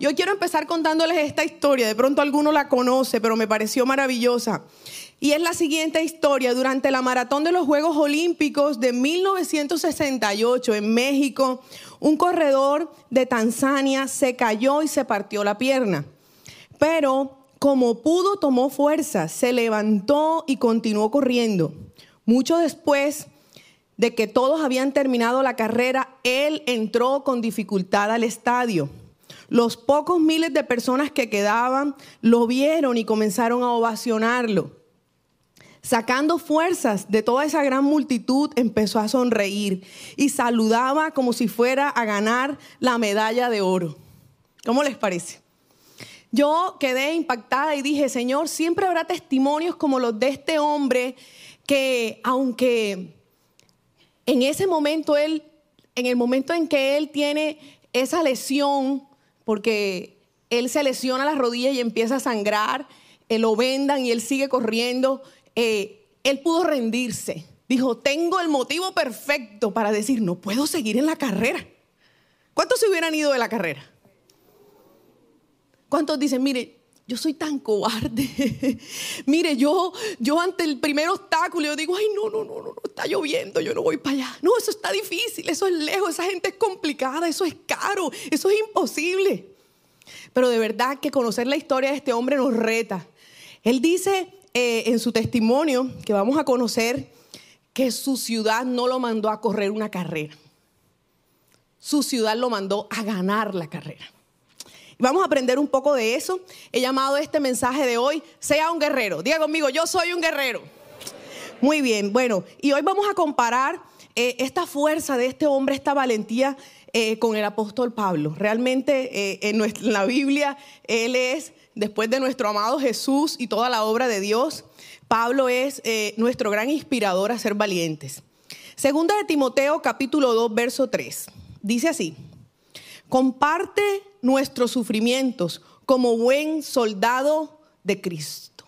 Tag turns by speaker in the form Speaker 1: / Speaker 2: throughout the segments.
Speaker 1: Yo quiero empezar contándoles esta historia. De pronto alguno la conoce, pero me pareció maravillosa. Y es la siguiente historia. Durante la maratón de los Juegos Olímpicos de 1968 en México, un corredor de Tanzania se cayó y se partió la pierna. Pero como pudo, tomó fuerza, se levantó y continuó corriendo. Mucho después de que todos habían terminado la carrera, él entró con dificultad al estadio. Los pocos miles de personas que quedaban lo vieron y comenzaron a ovacionarlo. Sacando fuerzas de toda esa gran multitud, empezó a sonreír y saludaba como si fuera a ganar la medalla de oro. ¿Cómo les parece? Yo quedé impactada y dije, Señor, siempre habrá testimonios como los de este hombre que aunque en ese momento él, en el momento en que él tiene esa lesión, porque él se lesiona la rodilla y empieza a sangrar, eh, lo vendan y él sigue corriendo, eh, él pudo rendirse. Dijo, tengo el motivo perfecto para decir, no puedo seguir en la carrera. ¿Cuántos se hubieran ido de la carrera? ¿Cuántos dicen, mire, yo soy tan cobarde. Mire, yo, yo ante el primer obstáculo, yo digo, ay, no, no, no, no, está lloviendo, yo no voy para allá. No, eso está difícil, eso es lejos, esa gente es complicada, eso es caro, eso es imposible. Pero de verdad que conocer la historia de este hombre nos reta. Él dice eh, en su testimonio que vamos a conocer que su ciudad no lo mandó a correr una carrera. Su ciudad lo mandó a ganar la carrera. Vamos a aprender un poco de eso. He llamado este mensaje de hoy, sea un guerrero. Diga conmigo, yo soy un guerrero. Muy bien, bueno, y hoy vamos a comparar eh, esta fuerza de este hombre, esta valentía eh, con el apóstol Pablo. Realmente eh, en, en, la Biblia él es, después de nuestro amado Jesús y toda la obra de Dios, Pablo es nuestro gran inspirador a ser valientes. Segunda de Timoteo capítulo 2, verso 3. Dice así, comparte nuestros sufrimientos como buen soldado de Cristo.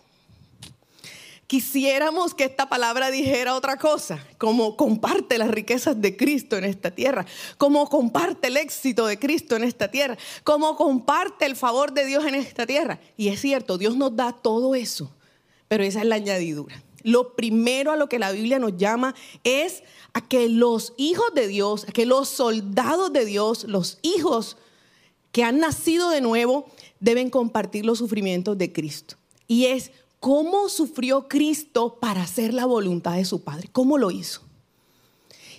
Speaker 1: Quisiéramos que esta palabra dijera otra cosa, como comparte las riquezas de Cristo en esta tierra, como comparte el éxito de Cristo en esta tierra, como comparte el favor de Dios en esta tierra. Y es cierto, Dios nos da todo eso, pero esa es la añadidura. Lo primero a lo que la Biblia nos llama es a que los hijos de Dios, a que los soldados de Dios, los hijos que han nacido de nuevo deben compartir los sufrimientos de Cristo. Y es cómo sufrió Cristo para hacer la voluntad de su Padre. ¿Cómo lo hizo?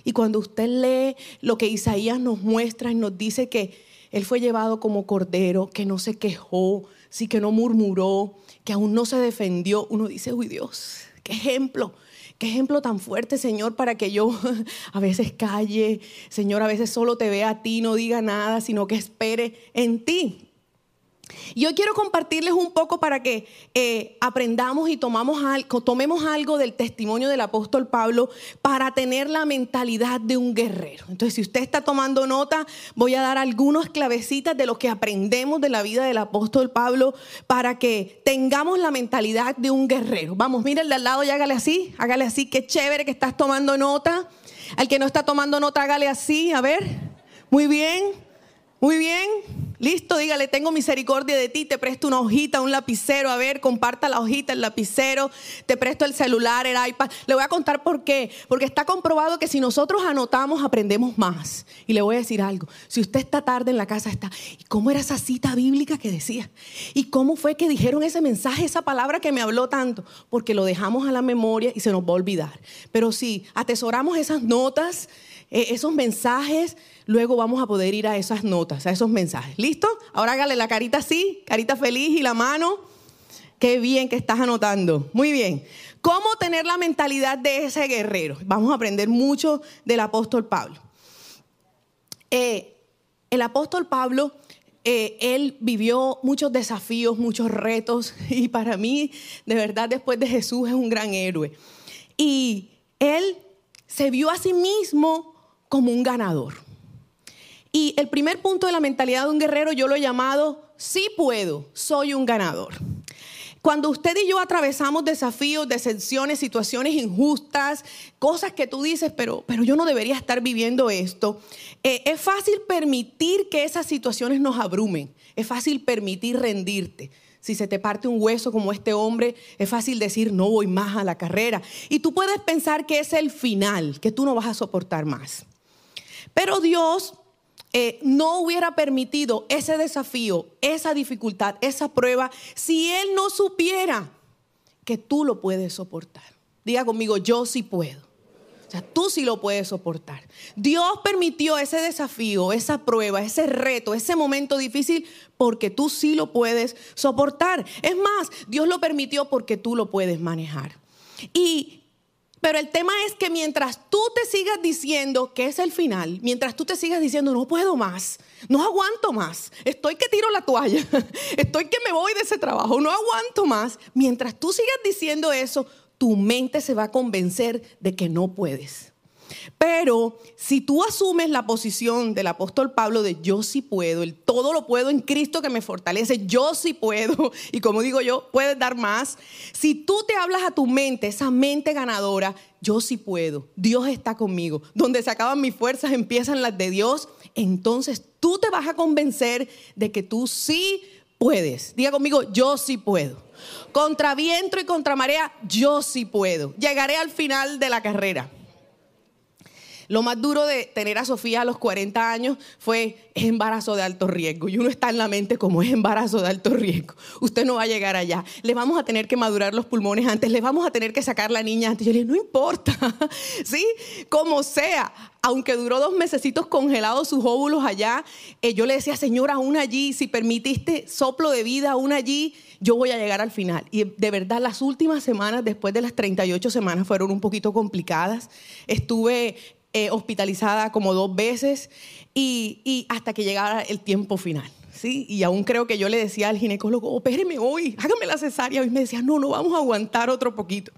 Speaker 1: Y cuando usted lee lo que Isaías nos muestra y nos dice que Él fue llevado como cordero, que no se quejó, sí que no murmuró, que aún no se defendió, uno dice, uy Dios, qué ejemplo. Qué ejemplo tan fuerte, Señor, para que yo a veces calle, Señor, a veces solo te vea a ti, no diga nada, sino que espere en ti. Yo quiero compartirles un poco para que eh, aprendamos y algo, tomemos algo del testimonio del apóstol Pablo para tener la mentalidad de un guerrero. Entonces, si usted está tomando nota, voy a dar algunas clavecitas de lo que aprendemos de la vida del apóstol Pablo para que tengamos la mentalidad de un guerrero. Vamos, de al lado y hágale así, hágale así, qué chévere que estás tomando nota. Al que no está tomando nota, hágale así, a ver. Muy bien, muy bien. Listo, dígale, tengo misericordia de ti, te presto una hojita, un lapicero, a ver, comparta la hojita, el lapicero, te presto el celular, el iPad. Le voy a contar por qué. Porque está comprobado que si nosotros anotamos, aprendemos más. Y le voy a decir algo, si usted está tarde en la casa, está, ¿y cómo era esa cita bíblica que decía? ¿Y cómo fue que dijeron ese mensaje, esa palabra que me habló tanto? Porque lo dejamos a la memoria y se nos va a olvidar. Pero si atesoramos esas notas, eh, esos mensajes, luego vamos a poder ir a esas notas, a esos mensajes. ¿Listo? Ahora hágale la carita así, carita feliz y la mano. Qué bien que estás anotando. Muy bien. ¿Cómo tener la mentalidad de ese guerrero? Vamos a aprender mucho del apóstol Pablo. Eh, el apóstol Pablo, eh, él vivió muchos desafíos, muchos retos y para mí, de verdad, después de Jesús es un gran héroe. Y él se vio a sí mismo como un ganador. Y el primer punto de la mentalidad de un guerrero yo lo he llamado, sí puedo, soy un ganador. Cuando usted y yo atravesamos desafíos, decepciones, situaciones injustas, cosas que tú dices, pero, pero yo no debería estar viviendo esto, eh, es fácil permitir que esas situaciones nos abrumen. Es fácil permitir rendirte. Si se te parte un hueso como este hombre, es fácil decir, no voy más a la carrera. Y tú puedes pensar que es el final, que tú no vas a soportar más. Pero Dios eh, no hubiera permitido ese desafío, esa dificultad, esa prueba, si Él no supiera que tú lo puedes soportar. Diga conmigo, yo sí puedo. O sea, tú sí lo puedes soportar. Dios permitió ese desafío, esa prueba, ese reto, ese momento difícil porque tú sí lo puedes soportar. Es más, Dios lo permitió porque tú lo puedes manejar. Y pero el tema es que mientras tú te sigas diciendo que es el final, mientras tú te sigas diciendo no puedo más, no aguanto más, estoy que tiro la toalla, estoy que me voy de ese trabajo, no aguanto más, mientras tú sigas diciendo eso, tu mente se va a convencer de que no puedes. Pero si tú asumes la posición del apóstol Pablo de yo sí puedo, el todo lo puedo en Cristo que me fortalece, yo sí puedo, y como digo yo, puedes dar más. Si tú te hablas a tu mente, esa mente ganadora, yo sí puedo, Dios está conmigo. Donde se acaban mis fuerzas, empiezan las de Dios, entonces tú te vas a convencer de que tú sí puedes. Diga conmigo, yo sí puedo. Contra viento y contra marea, yo sí puedo. Llegaré al final de la carrera. Lo más duro de tener a Sofía a los 40 años fue embarazo de alto riesgo. Y uno está en la mente como es embarazo de alto riesgo. Usted no va a llegar allá. Le vamos a tener que madurar los pulmones antes. Le vamos a tener que sacar la niña antes. Yo le dije, no importa. ¿Sí? Como sea. Aunque duró dos mesecitos congelados sus óvulos allá, eh, yo le decía, Señor, aún allí, si permitiste soplo de vida, aún allí, yo voy a llegar al final. Y de verdad, las últimas semanas, después de las 38 semanas, fueron un poquito complicadas. Estuve eh, hospitalizada como dos veces y, hasta que llegara el tiempo final. ¿sí? Y aún creo que yo le decía al ginecólogo, opéreme hoy, hágame la cesárea. Y me decía, no, no, vamos a aguantar otro poquito.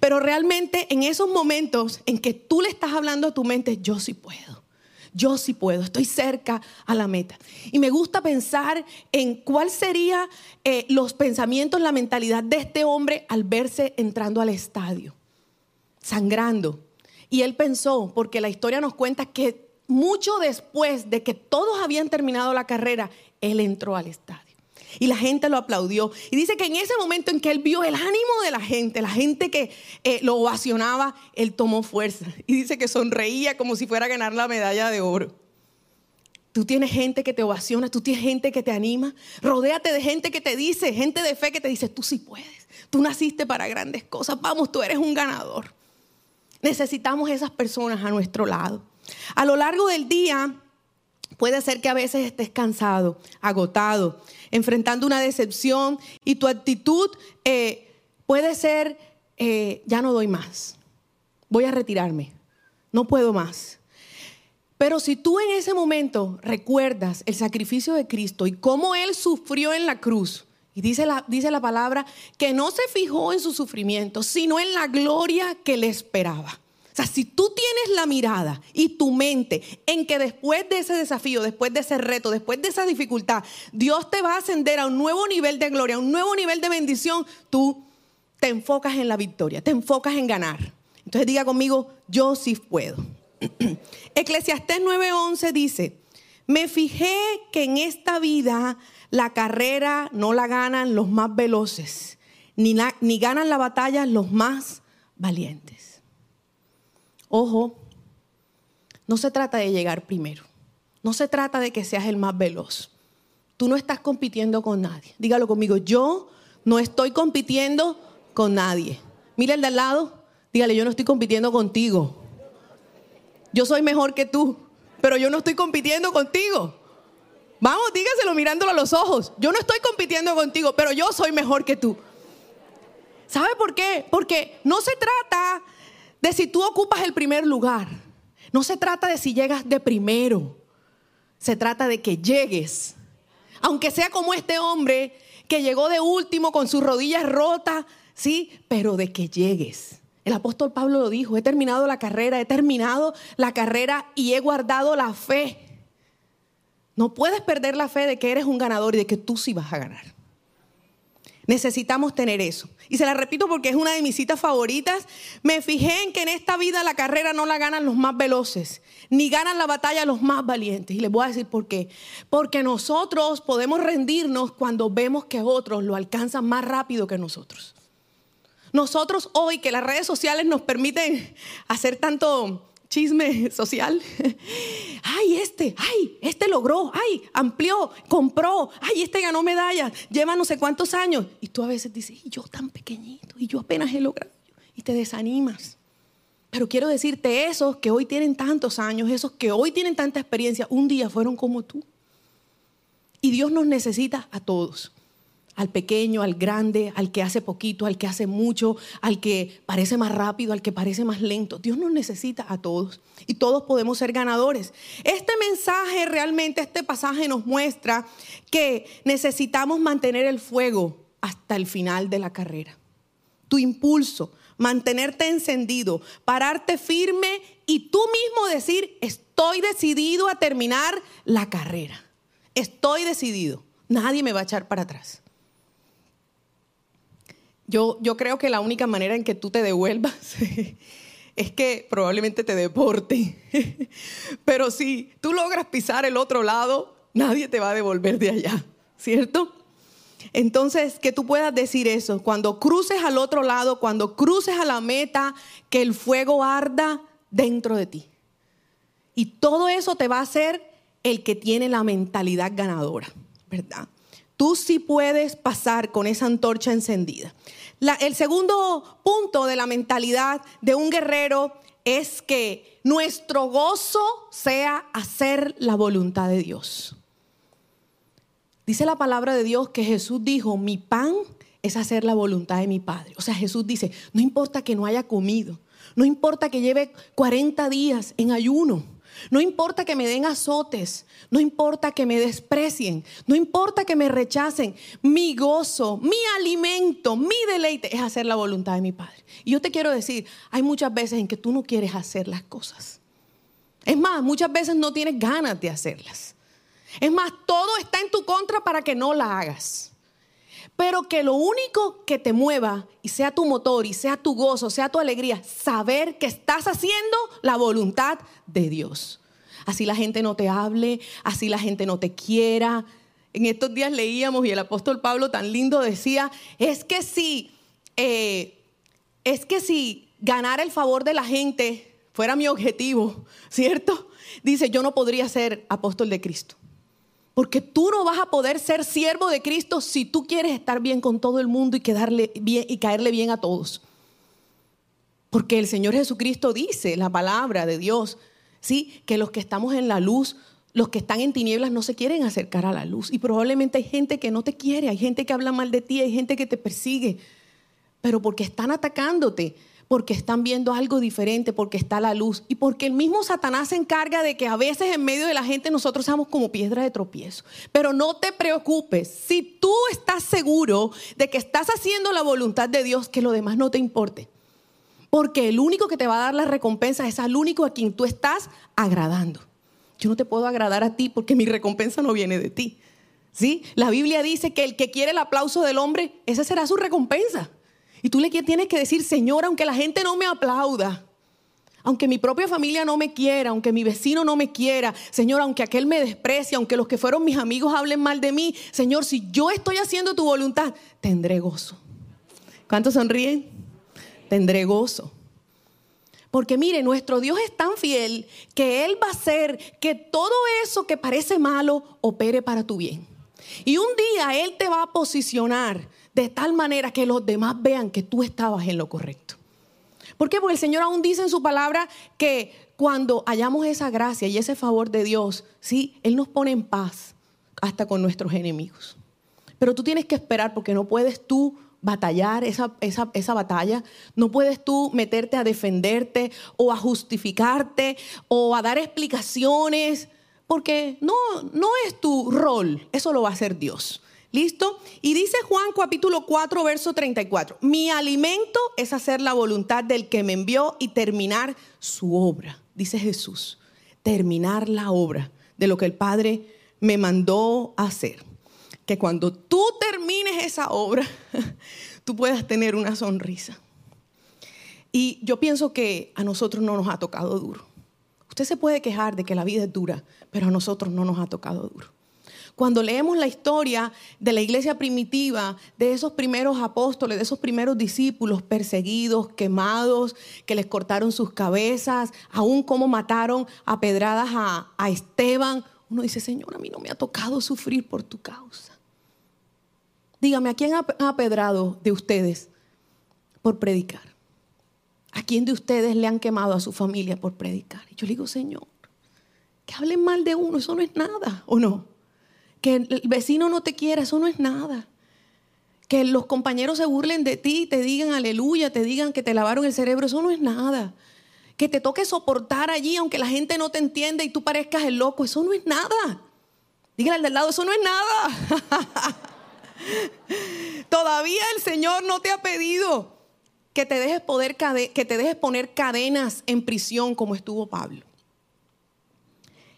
Speaker 1: Pero realmente en esos momentos en que tú le estás hablando a tu mente, yo sí puedo. Yo sí puedo, estoy cerca a la meta. Y me gusta pensar en cuál sería eh, los pensamientos, la mentalidad de este hombre al verse entrando al estadio, sangrando, y él pensó, porque la historia nos cuenta que mucho después de que todos habían terminado la carrera, él entró al estadio. Y la gente lo aplaudió. Y dice que en ese momento en que él vio el ánimo de la gente, la gente que eh, lo ovacionaba, él tomó fuerza. Y dice que sonreía como si fuera a ganar la medalla de oro. Tú tienes gente que te ovaciona, tú tienes gente que te anima. Rodéate de gente que te dice, gente de fe que te dice, tú sí puedes. Tú naciste para grandes cosas. Vamos, tú eres un ganador. Necesitamos esas personas a nuestro lado. A lo largo del día puede ser que a veces estés cansado, agotado, enfrentando una decepción y tu actitud eh, puede ser, eh, ya no doy más, voy a retirarme, no puedo más. Pero si tú en ese momento recuerdas el sacrificio de Cristo y cómo Él sufrió en la cruz, y dice la, dice la palabra que no se fijó en su sufrimiento, sino en la gloria que le esperaba. O sea, si tú tienes la mirada y tu mente en que después de ese desafío, después de ese reto, después de esa dificultad, Dios te va a ascender a un nuevo nivel de gloria, a un nuevo nivel de bendición, tú te enfocas en la victoria, te enfocas en ganar. Entonces diga conmigo, yo sí puedo. Eclesiastés 9:11 dice, me fijé que en esta vida la carrera no la ganan los más veloces, ni, ganan la batalla los más valientes. Ojo, no se trata de llegar primero, no se trata de que seas el más veloz. Tú no estás compitiendo con nadie. Dígalo conmigo, yo no estoy compitiendo con nadie. Mira el de al lado, dígale, yo no estoy compitiendo contigo. Yo soy mejor que tú, pero yo no estoy compitiendo contigo. Vamos, dígaselo mirándolo a los ojos. Yo no estoy compitiendo contigo, pero yo soy mejor que tú. ¿Sabe por qué? Porque no se trata de si tú ocupas el primer lugar. No se trata de si llegas de primero. Se trata de que llegues. Aunque sea como este hombre que llegó de último con sus rodillas rotas, sí, pero de que llegues. El apóstol Pablo lo dijo, he terminado la carrera, he terminado la carrera y he guardado la fe. No puedes perder la fe de que eres un ganador y de que tú sí vas a ganar. Necesitamos tener eso. Y se la repito porque es una de mis citas favoritas. Me fijé en que en esta vida la carrera no la ganan los más veloces, ni ganan la batalla los más valientes. Y les voy a decir por qué. Porque nosotros podemos rendirnos cuando vemos que otros lo alcanzan más rápido que nosotros. Nosotros hoy que las redes sociales nos permiten hacer tanto chisme social. Ay, este, ay, este logró, ay, amplió, compró, ay, este ganó medallas, lleva no sé cuántos años. Y tú a veces dices, yo tan pequeñito, y yo apenas he logrado, y te desanimas. Pero quiero decirte, esos que hoy tienen tantos años, esos que hoy tienen tanta experiencia, un día fueron como tú. Y Dios nos necesita a todos al pequeño, al grande, al que hace poquito, al que hace mucho, al que parece más rápido, al que parece más lento. Dios nos necesita a todos y todos podemos ser ganadores. Este mensaje realmente, este pasaje nos muestra que necesitamos mantener el fuego hasta el final de la carrera. Tu impulso, mantenerte encendido, pararte firme y tú mismo decir, estoy decidido a terminar la carrera. Estoy decidido. Nadie me va a echar para atrás. Yo, yo creo que la única manera en que tú te devuelvas es que probablemente te deporte. Pero si tú logras pisar el otro lado, nadie te va a devolver de allá, ¿cierto? Entonces, que tú puedas decir eso, cuando cruces al otro lado, cuando cruces a la meta, que el fuego arda dentro de ti. Y todo eso te va a hacer el que tiene la mentalidad ganadora, ¿verdad? Tú sí puedes pasar con esa antorcha encendida. el segundo punto de la mentalidad de un guerrero es que nuestro gozo sea hacer la voluntad de Dios. Dice la palabra de Dios que Jesús dijo, mi pan es hacer la voluntad de mi Padre. O sea, Jesús dice, no importa que no haya comido, no importa que lleve 40 días en ayuno, no importa que me den azotes, no importa que me desprecien, no importa que me rechacen. Mi gozo, mi alimento, mi deleite es hacer la voluntad de mi Padre. Y yo te quiero decir, hay muchas veces en que tú no quieres hacer las cosas. Es más, muchas veces no tienes ganas de hacerlas. Es más, todo está en tu contra para que no la hagas. Pero que lo único que te mueva y sea tu motor y sea tu gozo, sea tu alegría, saber que estás haciendo la voluntad de Dios. Así la gente no te hable, así la gente no te quiera. En estos días leíamos y el apóstol Pablo tan lindo decía, es que si, eh, es que si ganar el favor de la gente fuera mi objetivo, ¿cierto? Dice, yo no podría ser apóstol de Cristo. Porque tú no vas a poder ser siervo de Cristo si tú quieres estar bien con todo el mundo y, quedarle bien, y caerle bien a todos. Porque el Señor Jesucristo dice, la palabra de Dios, ¿sí? que los que estamos en la luz, los que están en tinieblas no se quieren acercar a la luz. Y probablemente hay gente que no te quiere, hay gente que habla mal de ti, hay gente que te persigue. Pero porque están atacándote, porque están viendo algo diferente, porque está la luz y porque el mismo Satanás se encarga de que a veces en medio de la gente nosotros seamos como piedra de tropiezo. Pero no te preocupes, si tú estás seguro de que estás haciendo la voluntad de Dios, que lo demás no te importe. Porque el único que te va a dar la recompensa es al único a quien tú estás agradando. Yo no te puedo agradar a ti porque mi recompensa no viene de ti. ¿Sí? La Biblia dice que el que quiere el aplauso del hombre, esa será su recompensa. Y tú le tienes que decir, Señor, aunque la gente no me aplauda, aunque mi propia familia no me quiera, aunque mi vecino no me quiera, Señor, aunque aquel me desprecie, aunque los que fueron mis amigos hablen mal de mí, Señor, si yo estoy haciendo tu voluntad, tendré gozo. ¿Cuántos sonríen? Tendré gozo. Porque mire, nuestro Dios es tan fiel que Él va a hacer que todo eso que parece malo opere para tu bien. Y un día Él te va a posicionar de tal manera que los demás vean que tú estabas en lo correcto. ¿Por qué? Porque el Señor aún dice en su palabra que cuando hallamos esa gracia y ese favor de Dios, sí, Él nos pone en paz hasta con nuestros enemigos. Pero tú tienes que esperar porque no puedes tú batallar esa, esa, esa, batalla. No puedes tú meterte a defenderte o a justificarte o a dar explicaciones, porque no, no es tu rol, eso lo va a hacer Dios. ¿Listo? Y dice Juan capítulo 4, verso 34, mi alimento es hacer la voluntad del que me envió y terminar su obra, dice Jesús, terminar la obra de lo que el Padre me mandó hacer. Que cuando tú termines esa obra tú puedas tener una sonrisa. Y yo pienso que a nosotros no nos ha tocado duro. Usted se puede quejar de que la vida es dura, pero a nosotros no nos ha tocado duro. Cuando leemos la historia de la iglesia primitiva, de esos primeros apóstoles, de esos primeros discípulos perseguidos, quemados, que les cortaron sus cabezas, aún como mataron a pedradas a, a Esteban, uno dice, Señor, a mí no me ha tocado sufrir por tu causa. Dígame, ¿a quién ha apedrado de ustedes por predicar? ¿A quién de ustedes le han quemado a su familia por predicar? Y yo le digo, Señor, que hablen mal de uno, eso no es nada, ¿o no? Que el vecino no te quiera, eso no es nada. Que los compañeros se burlen de ti, te digan aleluya, te digan que te lavaron el cerebro, eso no es nada. Que te toque soportar allí aunque la gente no te entienda y tú parezcas el loco, eso no es nada. Dígale al del lado, eso no es nada. Todavía el Señor no te ha pedido que te dejes, poder, que te dejes poner cadenas en prisión como estuvo Pablo.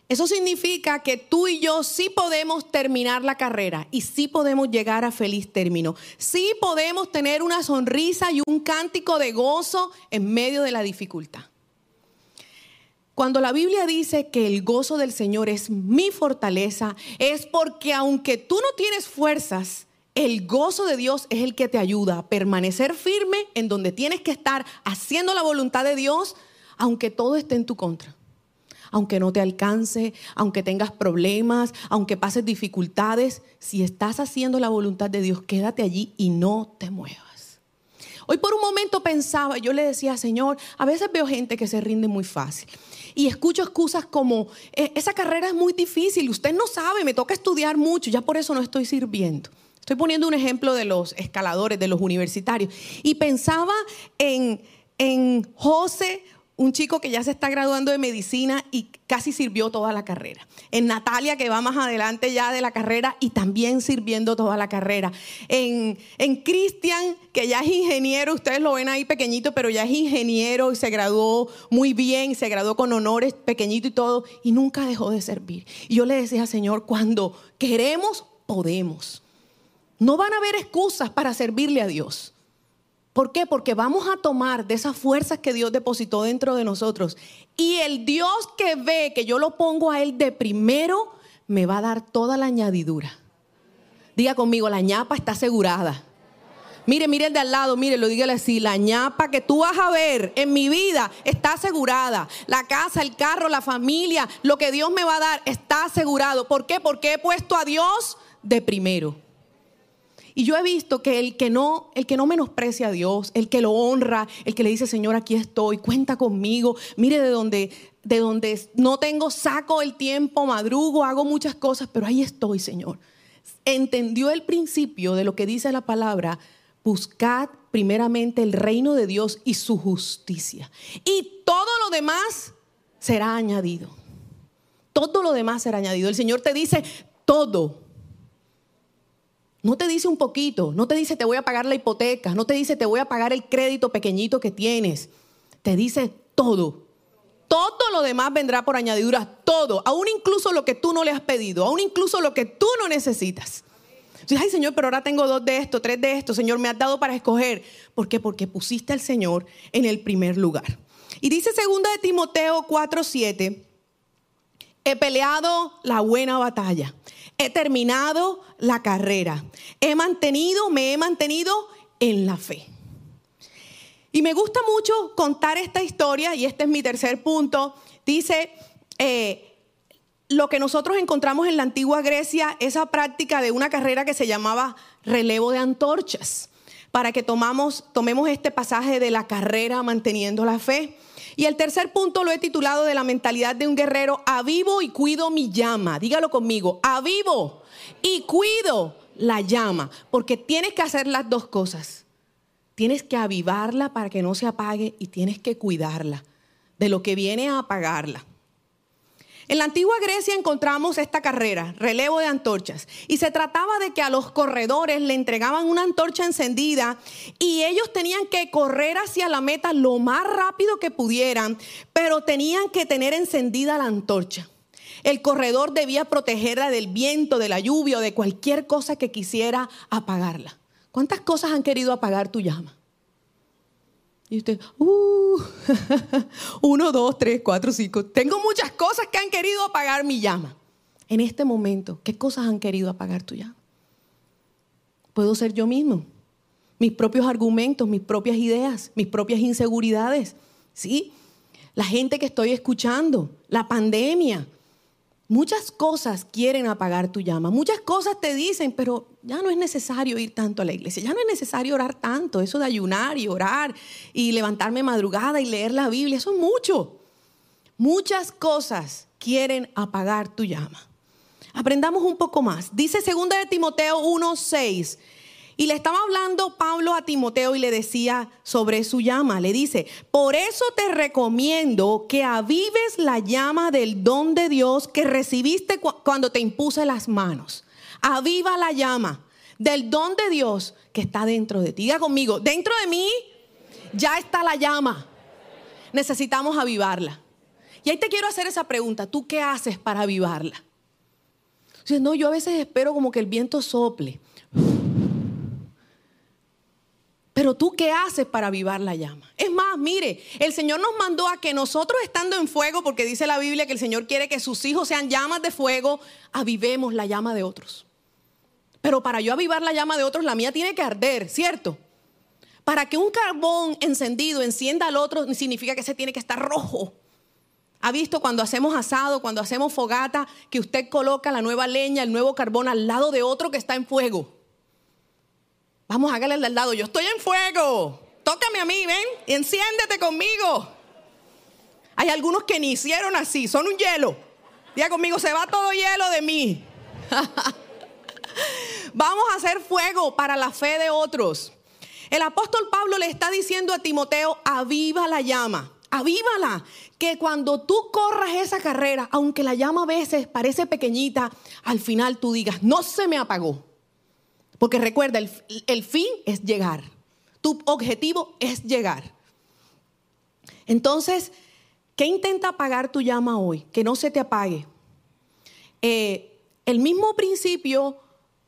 Speaker 1: Eso significa que tú y yo sí podemos terminar la carrera y sí podemos llegar a feliz término. Sí podemos tener una sonrisa y un cántico de gozo en medio de la dificultad. Cuando la Biblia dice que el gozo del Señor es mi fortaleza, es porque aunque tú no tienes fuerzas, el gozo de Dios es el que te ayuda a permanecer firme en donde tienes que estar haciendo la voluntad de Dios, aunque todo esté en tu contra aunque no te alcance, aunque tengas problemas, aunque pases dificultades, si estás haciendo la voluntad de Dios, quédate allí y no te muevas. Hoy por un momento pensaba, yo le decía, Señor, a veces veo gente que se rinde muy fácil. Y escucho excusas como, e, esa carrera es muy difícil, usted no sabe, me toca estudiar mucho, ya por eso no estoy sirviendo. Estoy poniendo un ejemplo de los escaladores, de los universitarios. Y pensaba en, en José un chico que ya se está graduando de medicina y casi sirvió toda la carrera. En Natalia, que va más adelante ya de la carrera y también sirviendo toda la carrera. En, en Cristian, que ya es ingeniero, ustedes lo ven ahí pequeñito, pero ya es ingeniero y se graduó muy bien, se graduó con honores, pequeñito y todo, y nunca dejó de servir. Y yo le decía, Señor, cuando queremos, podemos. No van a haber excusas para servirle a Dios. ¿Por qué? Porque vamos a tomar de esas fuerzas que Dios depositó dentro de nosotros. Y el Dios que ve que yo lo pongo a Él de primero, me va a dar toda la añadidura. Diga conmigo, la ñapa está asegurada. Mire, mire el de al lado, mire, lo dígale así, la ñapa que tú vas a ver en mi vida está asegurada. La casa, el carro, la familia, lo que Dios me va a dar está asegurado. ¿Por qué? Porque he puesto a Dios de primero. Y yo he visto que el que no, el que no menosprecia a Dios, el que lo honra, el que le dice, Señor, aquí estoy, cuenta conmigo, mire de donde, de donde no tengo, saco el tiempo, madrugo, hago muchas cosas, pero ahí estoy, Señor. Entendió el principio de lo que dice la palabra, buscad primeramente el reino de Dios y su justicia. Y todo lo demás será añadido. Todo lo demás será añadido. El Señor te dice todo no te dice un poquito, no te dice te voy a pagar la hipoteca, no te dice te voy a pagar el crédito pequeñito que tienes. Te dice todo. Todo lo demás vendrá por añadidura, todo, aún incluso lo que tú no le has pedido, aún incluso lo que tú no necesitas. Dices, ay Señor, pero ahora tengo dos de esto, tres de esto, Señor, me has dado para escoger. ¿Por qué? Porque pusiste al Señor en el primer lugar. Y dice segunda de Timoteo 4:7, he peleado la buena batalla he terminado la carrera. He mantenido, me he mantenido en la fe. Y me gusta mucho contar esta historia, y este es mi tercer punto. Dice, eh, lo que nosotros encontramos en la antigua Grecia, esa práctica de una carrera que se llamaba relevo de antorchas, para que tomamos, tomemos este pasaje de la carrera manteniendo la fe. Y el tercer punto lo he titulado de la mentalidad de un guerrero, avivo y cuido mi llama. Dígalo conmigo, avivo y cuido la llama, porque tienes que hacer las dos cosas. Tienes que avivarla para que no se apague y tienes que cuidarla de lo que viene a apagarla. En la antigua Grecia encontramos esta carrera, relevo de antorchas, y se trataba de que a los corredores le entregaban una antorcha encendida y ellos tenían que correr hacia la meta lo más rápido que pudieran, pero tenían que tener encendida la antorcha. El corredor debía protegerla del viento, de la lluvia o de cualquier cosa que quisiera apagarla. ¿Cuántas cosas han querido apagar tu llama? Y usted, uh, uno, dos, tres, cuatro, cinco. Tengo muchas cosas que han querido apagar mi llama. En este momento, ¿qué cosas han querido apagar tu llama? Puedo ser yo mismo, mis propios argumentos, mis propias ideas, mis propias inseguridades. ¿Sí? La gente que estoy escuchando, la pandemia, Muchas cosas quieren apagar tu llama, muchas cosas te dicen, pero ya no es necesario ir tanto a la iglesia, ya no es necesario orar tanto, eso de ayunar y orar y levantarme madrugada y leer la Biblia, eso es mucho. Muchas cosas quieren apagar tu llama. Aprendamos un poco más. Dice 2 de Timoteo 1:6. Y le estaba hablando Pablo a Timoteo y le decía sobre su llama. Le dice, por eso te recomiendo que avives la llama del don de Dios que recibiste cuando te impuse las manos. Aviva la llama del don de Dios que está dentro de ti. Diga conmigo, dentro de mí ya está la llama. Necesitamos avivarla. Y ahí te quiero hacer esa pregunta. ¿Tú qué haces para avivarla? no, yo a veces espero como que el viento sople. Pero tú qué haces para avivar la llama? Es más, mire, el Señor nos mandó a que nosotros estando en fuego, porque dice la Biblia que el Señor quiere que sus hijos sean llamas de fuego, avivemos la llama de otros. Pero para yo avivar la llama de otros, la mía tiene que arder, ¿cierto? Para que un carbón encendido encienda al otro, significa que ese tiene que estar rojo. ¿Ha visto cuando hacemos asado, cuando hacemos fogata, que usted coloca la nueva leña, el nuevo carbón al lado de otro que está en fuego? Vamos, hágale al lado. Yo estoy en fuego. Tócame a mí, ven. Enciéndete conmigo. Hay algunos que ni hicieron así. Son un hielo. Diga conmigo, se va todo hielo de mí. Vamos a hacer fuego para la fe de otros. El apóstol Pablo le está diciendo a Timoteo, aviva la llama, avívala, que cuando tú corras esa carrera, aunque la llama a veces parece pequeñita, al final tú digas, no se me apagó. Porque recuerda, el, fin es llegar. Tu objetivo es llegar. Entonces, ¿qué intenta apagar tu llama hoy? Que no se te apague. Eh, el mismo principio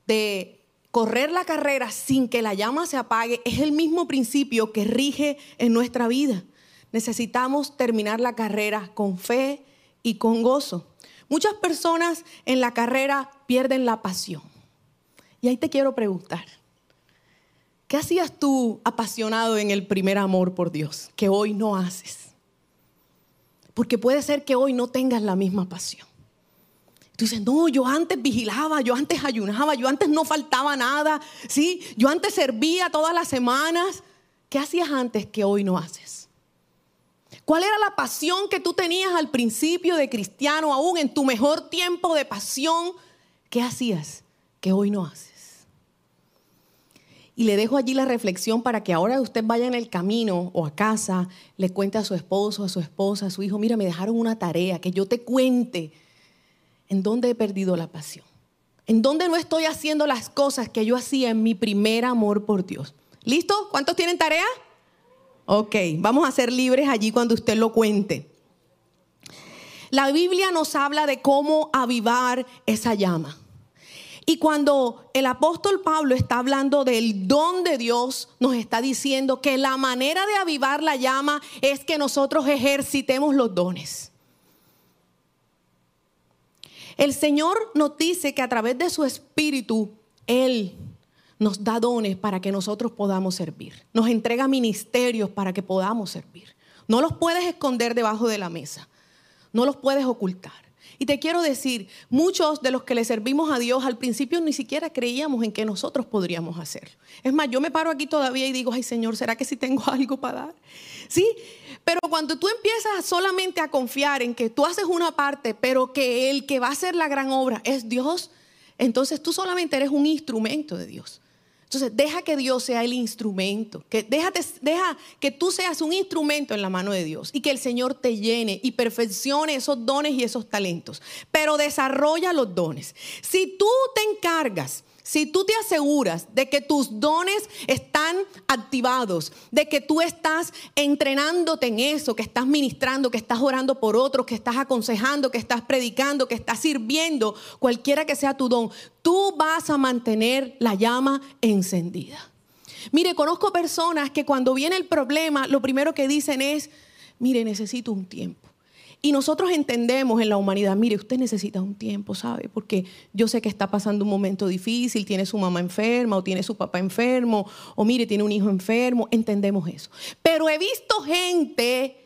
Speaker 1: de correr la carrera sin que la llama se apague es el mismo principio que rige en nuestra vida. Necesitamos terminar la carrera con fe y con gozo. Muchas personas en la carrera pierden la pasión. Y ahí te quiero preguntar, ¿qué hacías tú apasionado en el primer amor por Dios que hoy no haces? Porque puede ser que hoy no tengas la misma pasión. Tú dices, no, yo antes vigilaba, yo antes ayunaba, yo antes no faltaba nada, ¿sí? Yo antes servía todas las semanas. ¿Qué hacías antes que hoy no haces? ¿Cuál era la pasión que tú tenías al principio de cristiano, aún en tu mejor tiempo de pasión? ¿Qué hacías que hoy no haces? Y le dejo allí la reflexión para que ahora usted vaya en el camino o a casa, le cuente a su esposo, a su esposa, a su hijo, mira, me dejaron una tarea, que yo te cuente en dónde he perdido la pasión, en dónde no estoy haciendo las cosas que yo hacía en mi primer amor por Dios. ¿Listo? ¿Cuántos tienen tarea? Ok, vamos a ser libres allí cuando usted lo cuente. La Biblia nos habla de cómo avivar esa llama. Y cuando el apóstol Pablo está hablando del don de Dios, nos está diciendo que la manera de avivar la llama es que nosotros ejercitemos los dones. El Señor nos dice que a través de su espíritu, Él nos da dones para que nosotros podamos servir. Nos entrega ministerios para que podamos servir. No los puedes esconder debajo de la mesa. No los puedes ocultar. Y te quiero decir, muchos de los que le servimos a Dios al principio ni siquiera creíamos en que nosotros podríamos hacerlo. Es más, yo me paro aquí todavía y digo, ay Señor, ¿será que sí tengo algo para dar? Sí, pero cuando tú empiezas solamente a confiar en que tú haces una parte, pero que el que va a hacer la gran obra es Dios, entonces tú solamente eres un instrumento de Dios. Entonces, deja que Dios sea el instrumento, que déjate, deja que tú seas un instrumento en la mano de Dios y que el Señor te llene y perfeccione esos dones y esos talentos. Pero desarrolla los dones. Si tú te encargas si tú te aseguras de que tus dones están activados, de que tú estás entrenándote en eso, que estás ministrando, que estás orando por otros, que estás aconsejando, que estás predicando, que estás sirviendo, cualquiera que sea tu don, tú vas a mantener la llama encendida. Mire, conozco personas que cuando viene el problema, lo primero que dicen es, mire, necesito un tiempo. Y nosotros entendemos en la humanidad, mire, usted necesita un tiempo, ¿sabe? Porque yo sé que está pasando un momento difícil, tiene su mamá enferma o tiene su papá enfermo, o mire, tiene un hijo enfermo, entendemos eso. Pero he visto gente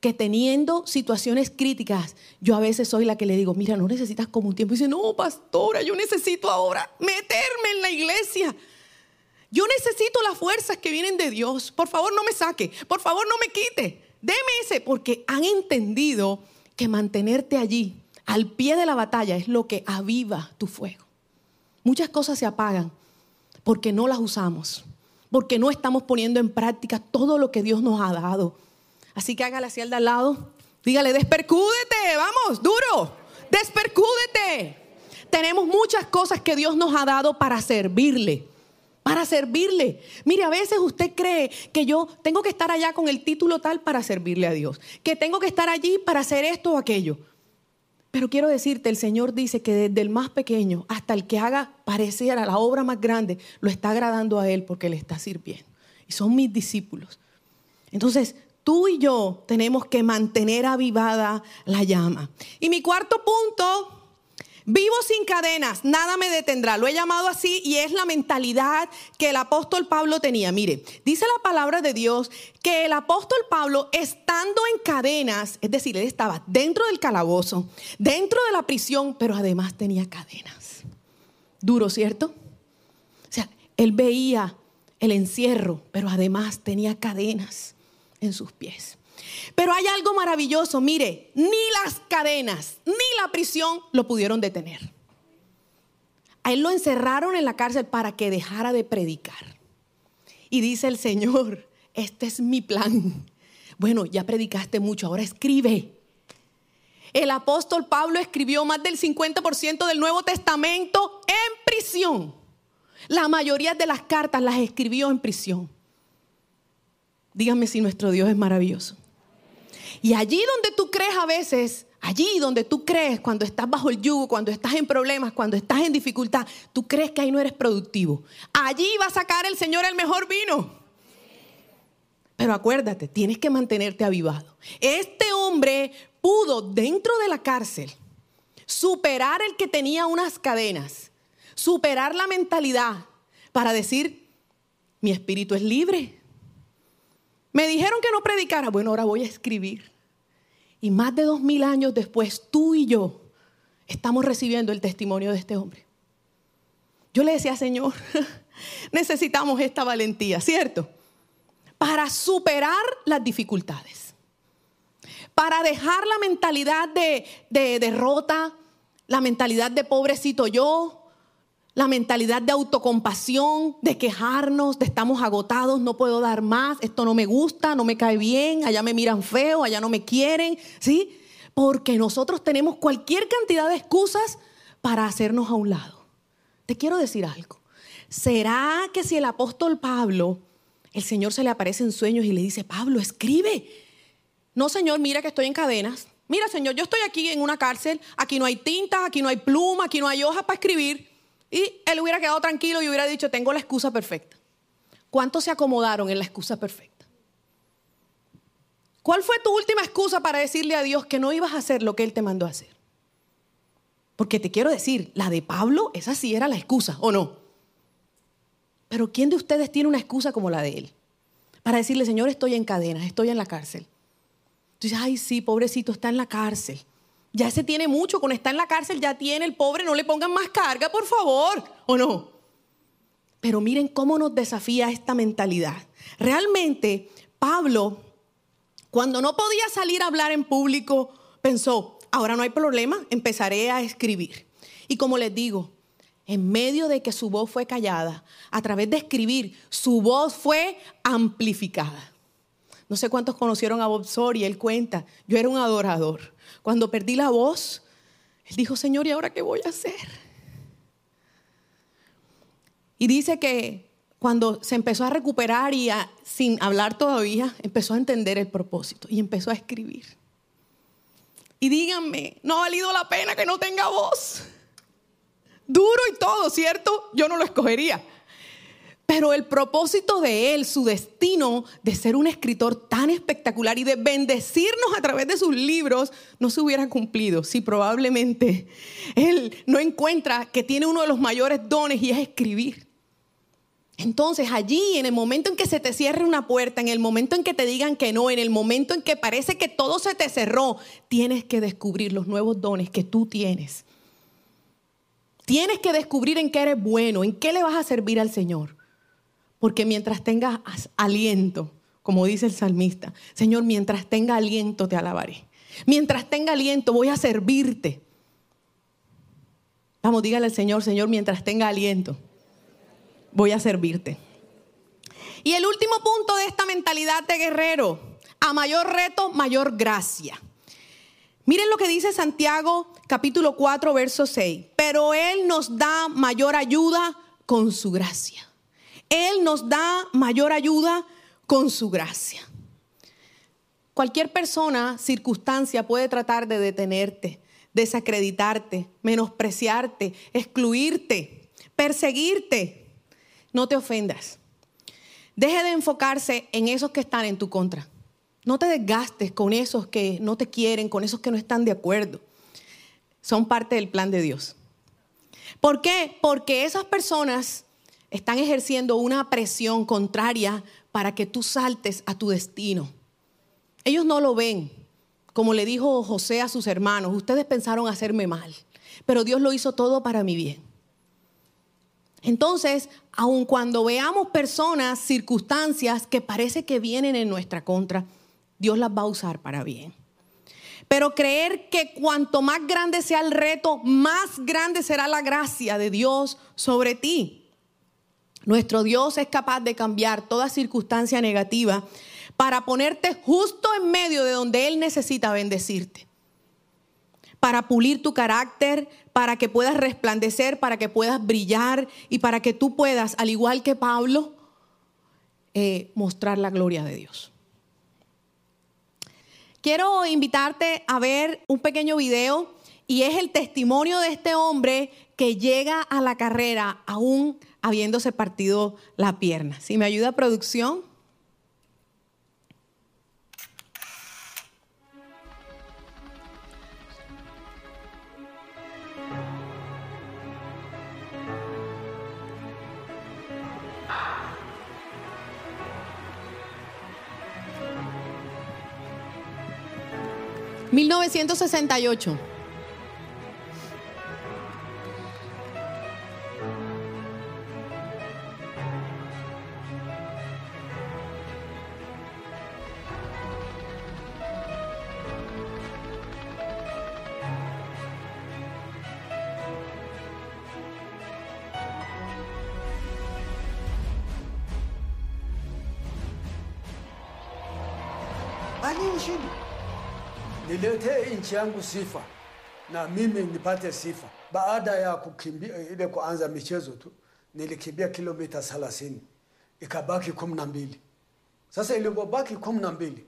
Speaker 1: que teniendo situaciones críticas, yo a veces soy la que le digo, mira, no necesitas como un tiempo. Y dice, no, pastora, yo necesito ahora meterme en la iglesia. Yo necesito las fuerzas que vienen de Dios. Por favor, no me saque. Por favor, no me quite. Deme ese, porque han entendido que mantenerte allí, al pie de la batalla, es lo que aviva tu fuego. Muchas cosas se apagan porque no las usamos, porque no estamos poniendo en práctica todo lo que Dios nos ha dado. Así que hágale hacia el de al lado, dígale, despercúdete, vamos, duro, despercúdete. Tenemos muchas cosas que Dios nos ha dado para servirle para servirle. Mire, a veces usted cree que yo tengo que estar allá con el título tal para servirle a Dios, que tengo que estar allí para hacer esto o aquello. Pero quiero decirte, el Señor dice que desde el más pequeño hasta el que haga parecer a la obra más grande, lo está agradando a Él porque le está sirviendo. Y son mis discípulos. Entonces, tú y yo tenemos que mantener avivada la llama. Y mi cuarto punto Vivo sin cadenas, nada me detendrá. Lo he llamado así y es la mentalidad que el apóstol Pablo tenía. Mire, dice la palabra de Dios que el apóstol Pablo, estando en cadenas, es decir, él estaba dentro del calabozo, dentro de la prisión, pero además tenía cadenas. Duro, ¿cierto? O sea, él veía el encierro, pero además tenía cadenas en sus pies. Pero hay algo maravilloso, mire, ni las cadenas, ni la prisión lo pudieron detener. A él lo encerraron en la cárcel para que dejara de predicar. Y dice el Señor, este es mi plan. Bueno, ya predicaste mucho, ahora escribe. El apóstol Pablo escribió más del 50% del Nuevo Testamento en prisión. La mayoría de las cartas las escribió en prisión. Dígame si nuestro Dios es maravilloso. Y allí donde tú crees a veces, allí donde tú crees cuando estás bajo el yugo, cuando estás en problemas, cuando estás en dificultad, tú crees que ahí no eres productivo. Allí va a sacar el Señor el mejor vino. Pero acuérdate, tienes que mantenerte avivado. Este hombre pudo dentro de la cárcel superar el que tenía unas cadenas, superar la mentalidad para decir, mi espíritu es libre. Me dijeron que no predicara, bueno, ahora voy a escribir. Y más de dos mil años después, tú y yo estamos recibiendo el testimonio de este hombre. Yo le decía, Señor, necesitamos esta valentía, ¿cierto? Para superar las dificultades, para dejar la mentalidad de, de derrota, la mentalidad de pobrecito yo, la mentalidad de autocompasión, de quejarnos, de estamos agotados, no puedo dar más, esto no me gusta, no me cae bien, allá me miran feo, allá no me quieren, ¿sí? Porque nosotros tenemos cualquier cantidad de excusas para hacernos a un lado. Te quiero decir algo. ¿Será que si el apóstol Pablo, el Señor se le aparece en sueños y le dice, Pablo, escribe? No, Señor, mira que estoy en cadenas. Mira, Señor, yo estoy aquí en una cárcel, aquí no hay tinta, aquí no hay pluma, aquí no hay hojas para escribir. Y él hubiera quedado tranquilo y hubiera dicho, tengo la excusa perfecta. ¿Cuántos se acomodaron en la excusa perfecta? ¿Cuál fue tu última excusa para decirle a Dios que no ibas a hacer lo que Él te mandó a hacer? Porque te quiero decir, la de Pablo, esa sí era la excusa, ¿o no? Pero ¿quién de ustedes tiene una excusa como la de Él? Para decirle, Señor, estoy en cadenas, estoy en la cárcel. Tú dices, ay, sí, pobrecito, está en la cárcel. Ya se tiene mucho, con estar en la cárcel ya tiene el pobre, no le pongan más carga, por favor, ¿o no? Pero miren cómo nos desafía esta mentalidad. Realmente, Pablo, cuando no podía salir a hablar en público, pensó, ahora no hay problema, empezaré a escribir. Y como les digo, en medio de que su voz fue callada, a través de escribir, su voz fue amplificada. No sé cuántos conocieron a Bob y él cuenta, yo era un adorador. Cuando perdí la voz, él dijo, Señor, ¿y ahora qué voy a hacer? Y dice que cuando se empezó a recuperar y sin hablar todavía, empezó a entender el propósito y empezó a escribir. Y díganme, no ha valido la pena que no tenga voz. Duro y todo, ¿cierto? Yo no lo escogería. Pero el propósito de él, su destino de ser un escritor tan espectacular y de bendecirnos a través de sus libros, no se hubiera cumplido si probablemente él no encuentra que tiene uno de los mayores dones y es escribir. Entonces allí, en el momento en que se te cierre una puerta, en el momento en que te digan que no, en el momento en que parece que todo se te cerró, tienes que descubrir los nuevos dones que tú tienes. Tienes que descubrir en qué eres bueno, en qué le vas a servir al Señor. Porque mientras tengas aliento, como dice el salmista, Señor, mientras tenga aliento te alabaré. Mientras tenga aliento voy a servirte. Vamos, dígale al Señor, Señor, mientras tenga aliento voy a servirte. Y el último punto de esta mentalidad de guerrero, a mayor reto, mayor gracia. Miren lo que dice Santiago capítulo 4, verso 6. Pero Él nos da mayor ayuda con su gracia. Él nos da mayor ayuda con su gracia. Cualquier persona, circunstancia puede tratar de detenerte, desacreditarte, menospreciarte, excluirte, perseguirte, no te ofendas. Deje de enfocarse en esos que están en tu contra. No te desgastes con esos que no te quieren, con esos que no están de acuerdo. Son parte del plan de Dios. ¿Por qué? Porque esas personas están ejerciendo una presión contraria para que tú saltes a tu destino. Ellos no lo ven. Como le dijo José a sus hermanos, ustedes pensaron hacerme mal, pero Dios lo hizo todo para mi bien. Entonces, aun cuando veamos personas, circunstancias que parece que vienen en nuestra contra, Dios las va a usar para bien. Pero creer que cuanto más grande sea el reto, más grande será la gracia de Dios sobre ti. Nuestro Dios es capaz de cambiar toda circunstancia negativa para ponerte justo en medio de donde Él necesita bendecirte para pulir tu carácter, para que puedas resplandecer, para que puedas brillar y para que tú puedas, al igual que Pablo, eh, mostrar la gloria de Dios. Quiero invitarte a ver un pequeño video y es el testimonio de este hombre que llega a la carrera aún habiéndose partido la pierna. Si me ayuda producción. 1968.
Speaker 2: Nchi yangu sifa na mimi nipate sifa. Baada ya kukimbia ile kuanza michezo tu nilikimbia kilomita 30 ikabaki kumi na mbili. Sasa ilipobaki kumi na mbili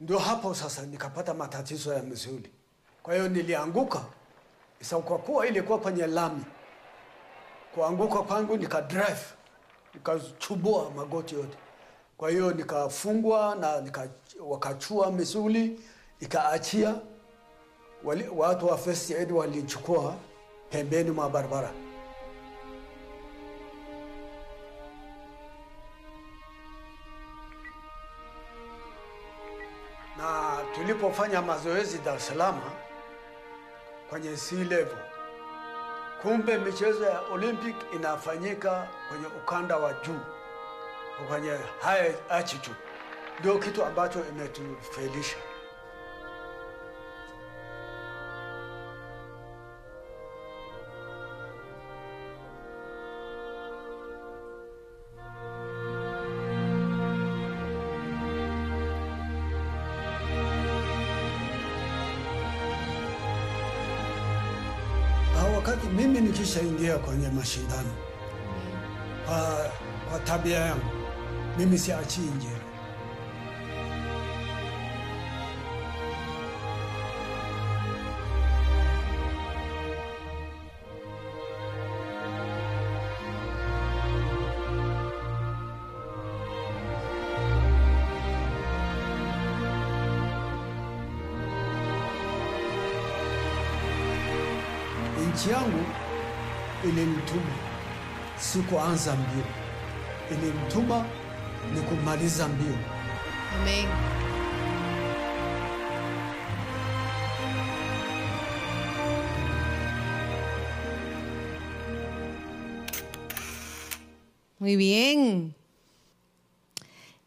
Speaker 2: ndio hapo sasa nikapata matatizo ya misuli, kwa hiyo nilianguka. Sasa kwa kuwa ilikuwa kwenye lami, kuanguka kwangu nika drive nikachubua magoti yote, kwa hiyo nikafungwa na nika, wakachua misuli ikaachia. Wali, watu wa first aid walichukua pembeni mwa barabara. Na tulipofanya mazoezi Dar es Salaam kwenye sea level, kumbe michezo ya Olympic inafanyika kwenye ukanda wa juu kwenye high altitude, ndio kitu ambacho imetufailisha. nimeshaingia kwenye mashindano. Kwa, kwa tabia yangu mimi siachii njia. Si kuanza mbio, ilimtuma ni kumaliza mbio.
Speaker 1: Amén. Muy bien.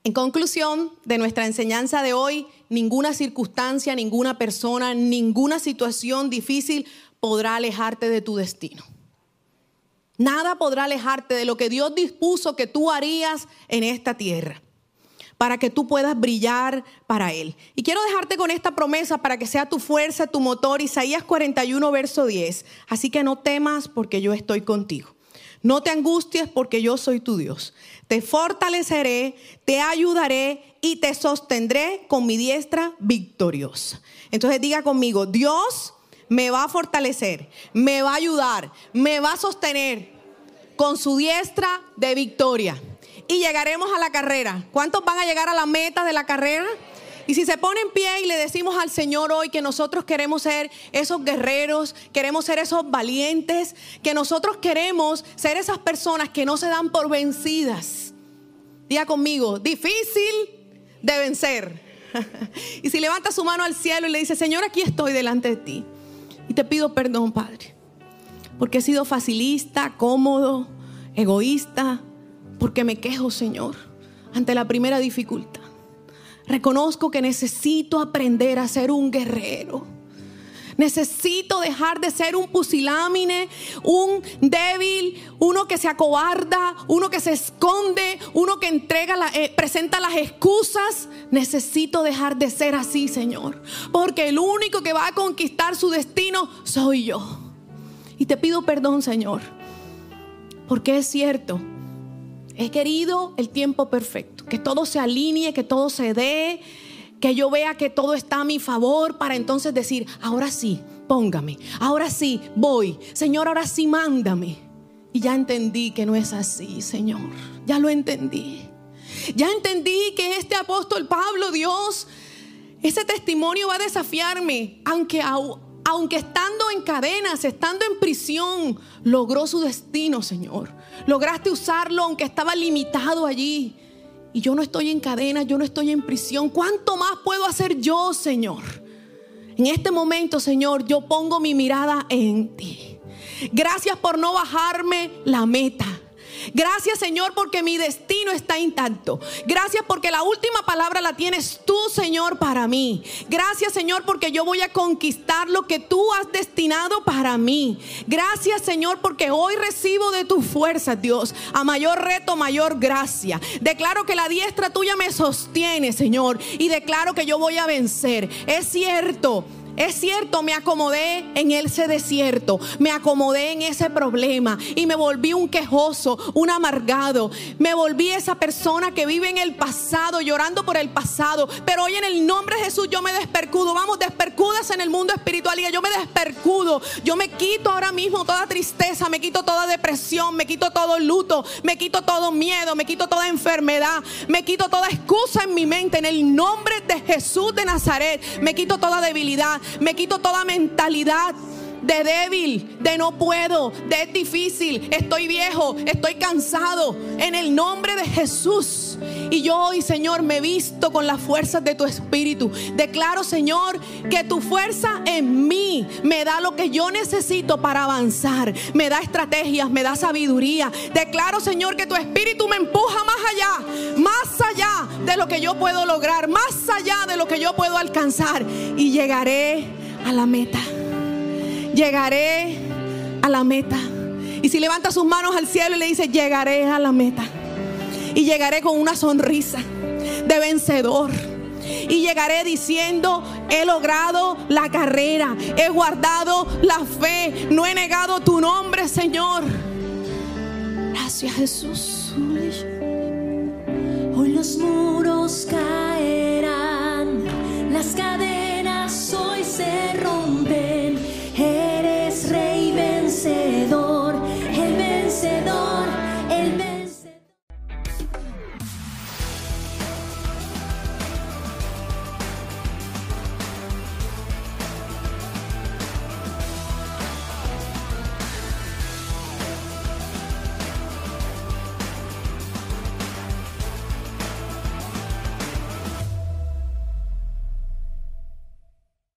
Speaker 1: En conclusión de nuestra enseñanza de hoy, ninguna circunstancia, ninguna persona, ninguna situación difícil podrá alejarte de tu destino. Nada podrá alejarte de lo que Dios dispuso que tú harías en esta tierra para que tú puedas brillar para Él. Y quiero dejarte con esta promesa para que sea tu fuerza, tu motor, Isaías 41, verso 10. Así que no temas porque yo estoy contigo. No te angusties porque yo soy tu Dios. Te fortaleceré, te ayudaré y te sostendré con mi diestra victoriosa. Entonces diga conmigo, Dios me va a fortalecer, me va a ayudar, me va a sostener con su diestra de victoria. Y llegaremos a la carrera. ¿Cuántos van a llegar a la meta de la carrera? Y si se pone en pie y le decimos al Señor hoy que nosotros queremos ser esos guerreros, queremos ser esos valientes, que nosotros queremos ser esas personas que no se dan por vencidas. Diga conmigo, difícil de vencer. y si levanta su mano al cielo y le dice, Señor, aquí estoy delante de ti. Y te pido perdón, Padre, porque he sido facilista, cómodo, egoísta, porque me quejo, Señor, ante la primera dificultad. Reconozco que necesito aprender a ser un guerrero. Necesito dejar de ser un pusilámine, un débil, uno que se acobarda, uno que se esconde, uno que entrega eh, presenta las excusas. Necesito dejar de ser así, Señor. Porque el único que va a conquistar su destino soy yo. Y te pido perdón, Señor. Porque es cierto, he querido el tiempo perfecto, que todo se alinee, que todo se dé que yo vea que todo está a mi favor para entonces decir, ahora sí, póngame, ahora sí, voy, Señor, ahora sí, mándame. Y ya entendí que no es así, Señor, ya lo entendí. Ya entendí que este apóstol Pablo, Dios, ese testimonio va a desafiarme, aunque, aunque estando en cadenas, estando en prisión, logró su destino, Señor. Lograste usarlo aunque estaba limitado allí. Y yo no estoy en cadena, yo no estoy en prisión. ¿Cuánto más puedo hacer yo, Señor? En este momento, Señor, yo pongo mi mirada en ti. Gracias por no bajarme la meta. Gracias Señor porque mi destino está intacto. Gracias porque la última palabra la tienes tú Señor para mí. Gracias Señor porque yo voy a conquistar lo que tú has destinado para mí. Gracias Señor porque hoy recibo de tu fuerza Dios. A mayor reto, mayor gracia. Declaro que la diestra tuya me sostiene Señor. Y declaro que yo voy a vencer. Es cierto. Es cierto, me acomodé en ese desierto, me acomodé en ese problema y me volví un quejoso, un amargado. Me volví esa persona que vive en el pasado, llorando por el pasado. Pero hoy en el nombre de Jesús yo me despercudo. Vamos, despercudas en el mundo espiritual. Y yo me despercudo. Yo me quito ahora mismo toda tristeza, me quito toda depresión, me quito todo luto, me quito todo miedo, me quito toda enfermedad, me quito toda excusa en mi mente. En el nombre de Jesús de Nazaret, me quito toda debilidad me quito toda mentalidad de débil, de no puedo, de es difícil, estoy viejo, estoy cansado. En el nombre de Jesús. Y yo hoy, Señor, me visto con las fuerzas de tu espíritu. Declaro, Señor, que tu fuerza en mí me da lo que yo necesito para avanzar. Me da estrategias, me da sabiduría. Declaro, Señor, que tu espíritu me empuja más allá, más allá de lo que yo puedo lograr, más allá de lo que yo puedo alcanzar. Y llegaré a la meta llegaré a la meta. Y si levanta sus manos al cielo y le dice, llegaré a la meta. Y llegaré con una sonrisa de vencedor. Y llegaré diciendo, he logrado la carrera, he guardado la fe, no he negado tu nombre, Señor.
Speaker 3: Gracias Jesús.
Speaker 1: Hoy los muros caerán, las cadenas say